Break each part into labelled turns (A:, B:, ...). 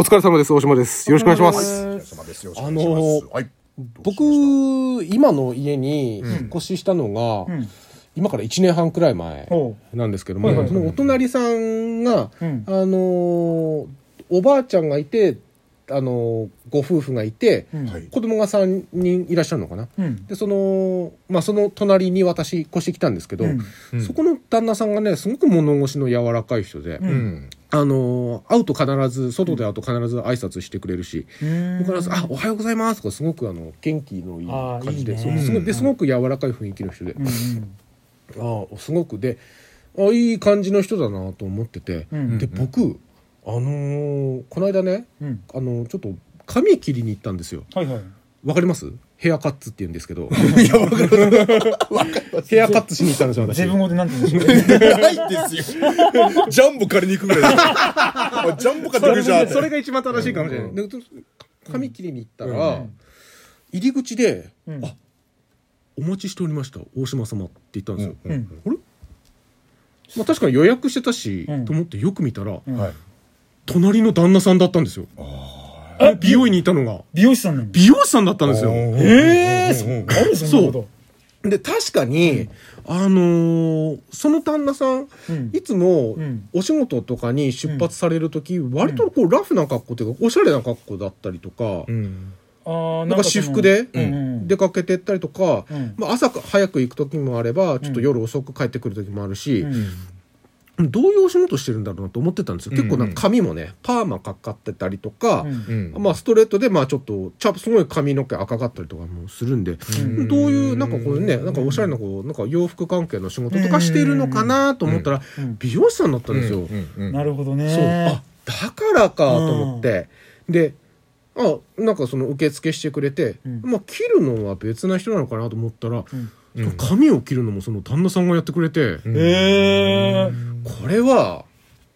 A: お疲れ様です。大島です。よろしくお願いします。
B: あのー
C: はい。
B: 僕、今の家に引っ越ししたのが、
D: ん。
B: 今から1年半くらい前なんですけども、
D: はいはいはい。
B: そのお隣さんが、
D: うん。
B: あのーおばあちゃんがいて、あのーご夫婦がいて、
D: うん。
C: はい。
B: 子供が3人いらっしゃるのかな。
D: うん。
B: で、その、まあ、その隣に私越してきたんですけど、
D: うん。
B: そこの旦那さんがね、すごく物腰の柔らかい人で、
D: うん。
C: うん。
B: あのー会うと必ず、外で会うと必ず挨拶してくれるし、
D: うん。
B: 必ず、あ、おはようございますとか、すごくあの、元気のいい感じで、
D: いい
B: すごいですごく柔らかい雰囲気の人で、
D: うんうん。
B: ああ、すごくで、あいい感じの人だなと思ってて、
D: うん
B: で、僕、あのーこの間ね、
D: うん。
B: あのちょっと髪切りに行ったんですよ。
D: はいはい
B: わかります？ヘアカッツって言うんですけど。いや、わかる。ヘアカッツしに行ったんですよ、私。
D: 自分語でなんて言うんでしょう
C: ないですよ。ジャンボ借りに行くぐらい ジャンボ借りるじゃん。
B: それが一番正しいかもしれない。で髪切りに行ったら、入り口で、
D: うん
B: あお待ちしておりました大島様って言ったんですよ、
D: うん
B: あれ？まあ確かに予約してたし、
D: うん
B: と思ってよく見たら。隣の旦那さんだったんですよ
D: え
B: 美容院にいたのが。
D: 美容師さんなの？
B: 美容師さんだったんですよ。
D: ええ
C: う。ん
D: あるそんなこ
B: で確かに、あのーその旦那さん、
D: うん。
B: いつも
D: うん。
B: お仕事とかに出発される時、割とこうラフな格好っていうかおしゃれな格好だったりとか、
C: うん。
D: とああ
B: なんか私服で
D: うんうん
B: 出かけてったりとか、
D: うん。
B: まあ、朝早く行く時もあればちょっと夜遅く帰ってくる時もあるし、
D: うん
B: どういうお仕事してるんだろうなと思ってたんですよ、結構なんか髪もねパーマかかってたりとか、
D: うん
C: うん。
B: まあ、ストレートでまあちょっとちゃすごい髪の毛赤かったりとかもするんで、
D: ん。
B: どういうなんかこうねなんかおしゃれなこうなんか洋服関係の仕事とかしているのかなと思ったら、
D: うん
B: 美容師さんだったんですよ。
C: うん。
D: なるほど
B: そう。
D: ね
B: あだからかと思って、であなんかその受付してくれて、
D: うん。
B: まあ切るのは別な人なのかなと思ったら、
C: うん。
B: 髪を切るのもその旦那さんがやってくれて、
C: うん
D: ええ
B: これは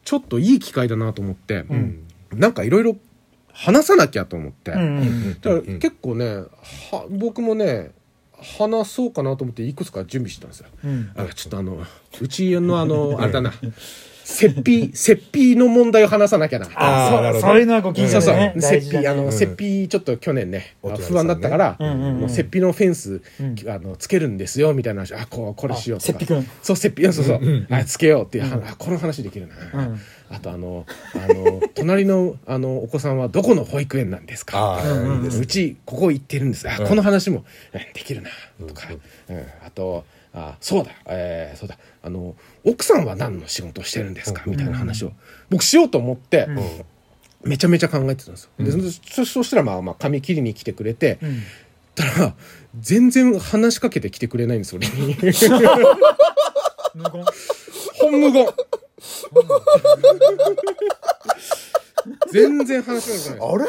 B: ちょっといい機会だなと思って、
D: ん。
B: なんかいろいろ話さなきゃと思って、
D: うんうん。
B: だから結構ねは僕もね話そうかなと思っていくつか準備してたんですよ。
D: うん。
B: あちょっとあのうちのあのあれだな 雪庇雪庇の問題を話さなきゃな。
D: あそう。
C: あーなるほど。
D: そういうのはご近
B: そうそう、
D: 所でね大
B: 雪
D: 事だね。
B: 庇あの、雪庇ちょっと去年ね不安だったから、もう雪庇のフェンス、
D: うん。
B: あのつけるんですよみたいな話。あこうこれしようとか。
D: あ雪庇くん
B: そう雪庇そうそう、あつけようっていう話、あこの話できるな、
D: うん。
B: あとあのあの隣のあのお子さんはどこの保育園なんですか？うちここ行ってるんです。あ、この話もえできるなとか、うん。あとあそうだ、えーそうだ。あの奥さんは何の仕事をしてるんですか？みたいな話を僕しようと思って、めちゃめちゃ考えてたんですよ。でそそしたらまあまあ髪切りに来てくれて、
D: うん。
B: たら全然話しかけてきてくれないんですよ俺に。
D: 無言？
B: 本無言。全然話しかけてこない。
C: あれ？
B: まあ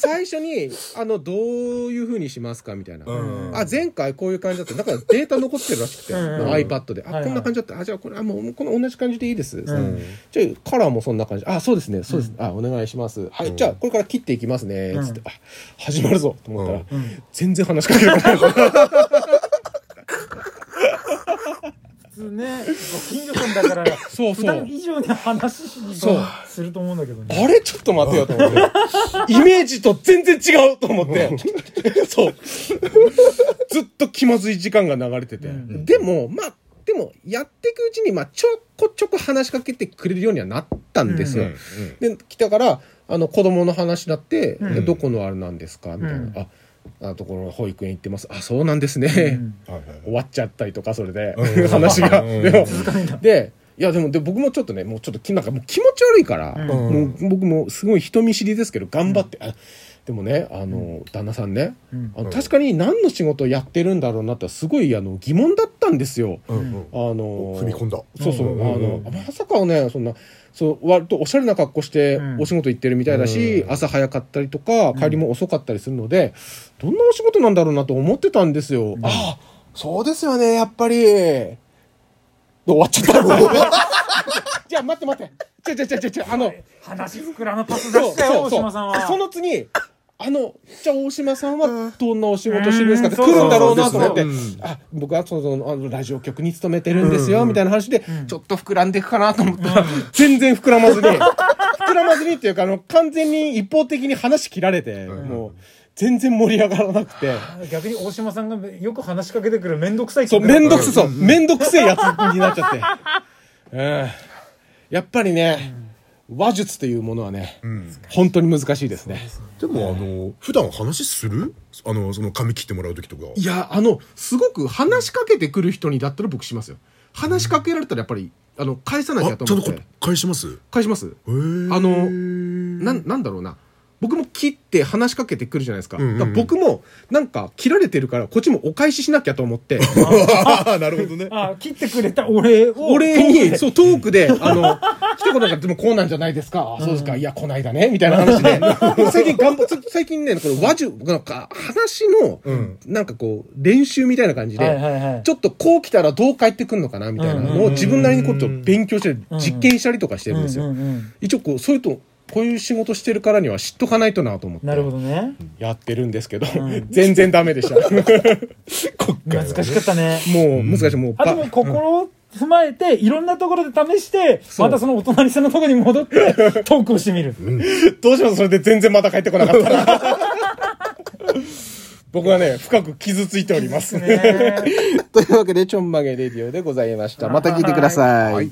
B: 最初にあのどういうふうにしますかみたいな、
C: うん。
B: あ前回こういう感じだった。だからデータ残ってるらしくて、iPad で、あこんな感じだった。あじゃあこれあもうこの同じ感じでいいです、
D: ん。
B: じゃあカラーもそんな感じ。あそうですね。そうです、あお願いします。はい、じゃあこれから切っていきますね。つって、あ始まるぞ。と思ったら、
D: うん。
B: 全然話しかけてこない
D: ねご近所さんだから
B: そうそう。
D: 普段以上に話し
B: そう。
D: すると思うんだけどね。
B: あれ？ちょっと待てよと思って。イメージと全然違うと思って。そう。ずっと気まずい時間が流れてて。
D: うん
B: でも、まあ、でも、やっていくうちに、まあ、ちょこちょこ話しかけてくれるようにはなったんですよ。で、来たから、あの、子供の話になって、
D: うん
B: でどこのあれなんですか？みたいな。
D: うん
B: あ、あところ保育園行ってます。あ、そうなんですね。
D: うん
B: 終わっちゃったりとか、それで
C: う、ん
B: 話が。
C: うん
B: で
D: い
B: やでもで僕もちょっとね、もうちょっときなんかもう気持ち悪いから、
D: うん。
B: もう僕もすごい人見知りですけど頑張って、あでもね、あの、旦那さんね、
D: うん。
B: あの確かに何の仕事をやってるんだろうなってすごいあの疑問だったんですよ。
C: うんうん。
B: あの
C: 踏み込んだ。
B: そうそう、
C: うん
B: あのまさかねそんなそう割とおしゃれな格好して
D: うん。
B: お仕事行ってるみたいだし、
C: うん。
B: 朝早かったりとか帰りも遅かったりするので、どんなお仕事なんだろうなと思ってたんですよ。ああそうですよねやっぱり。で終わっちゃった。じゃあ待って待って。ちょちょちょちょちょあの。
D: 話膨らむパス出したよ大島さんは。
B: その次あのじゃあ大島さんはどんなお仕事してるんですか？って
D: うん
B: 来るんだろうなと思って、あ僕はそのあのラジオ局に勤めてるんですよ、みたいな話で、
D: ん。
B: ちょっと膨らんでいくかなと思ったら、全然膨らまずに膨らままずにっていうか、あの、完全に一方的に話切られて、もう、全然盛り上がらなくて、
D: 逆に大島さんがよく話しかけてくるめんどくさい
B: そう、めんどく
D: さ
B: さ、そう、めんどくせえやつになっちゃって。う ん。やっぱりね、話術というものはね、本当に難しいですね。
C: でも、あの、普段話する？あの、その髪切ってもらう時とか。
B: いや、あの、すごく話しかけてくる人にだったら僕しますよ。話しかけられたらやっぱり、あの、返さなき
C: あ、
B: ゃと思って。
C: 返します？へ
B: 返します
C: え。
B: あのなん、なんだろうな。僕も切って話しかけてくるじゃないですか。
C: んうんうん
B: だから僕も、なんか、切られてるから、こっちもお返ししなきゃと思って、
C: あなるほどね。
D: あ切ってくれたお礼を
B: お礼
D: 遠く
B: に、
D: で
B: そう、トークで、あの、来てこなかったでもこうなんじゃないですか。あそうですか。いや、こないだね。みたいな話で。最近頑張っ、最近ね、この話術、なんか、話の、なんかこう、練習みたいな感じで、
D: はいはいはい
B: ちょっとこう来たらどう返ってくんのかなみたいなのを自分なりにこうちょっと勉強して、実験したりとかしてるんですよ。
D: うんうんうん
B: 一応こう、そういうと、こういう仕事してるからには知っとかないとなと思って。
D: なるほどね
B: やってるんですけど、全然ダメでした。も
D: 難しかったね
B: う、難しい。もう、ば
D: あでも心を踏まえていろんなところで試して
B: そう
D: またそのお隣さんのところに戻って トークをしてみる
B: どうします？それで全然また帰ってこなかったら。僕はね、深く傷ついております。
D: ね
B: というわけで、ちょんまげレディオでございました。また聞いてください。
D: はい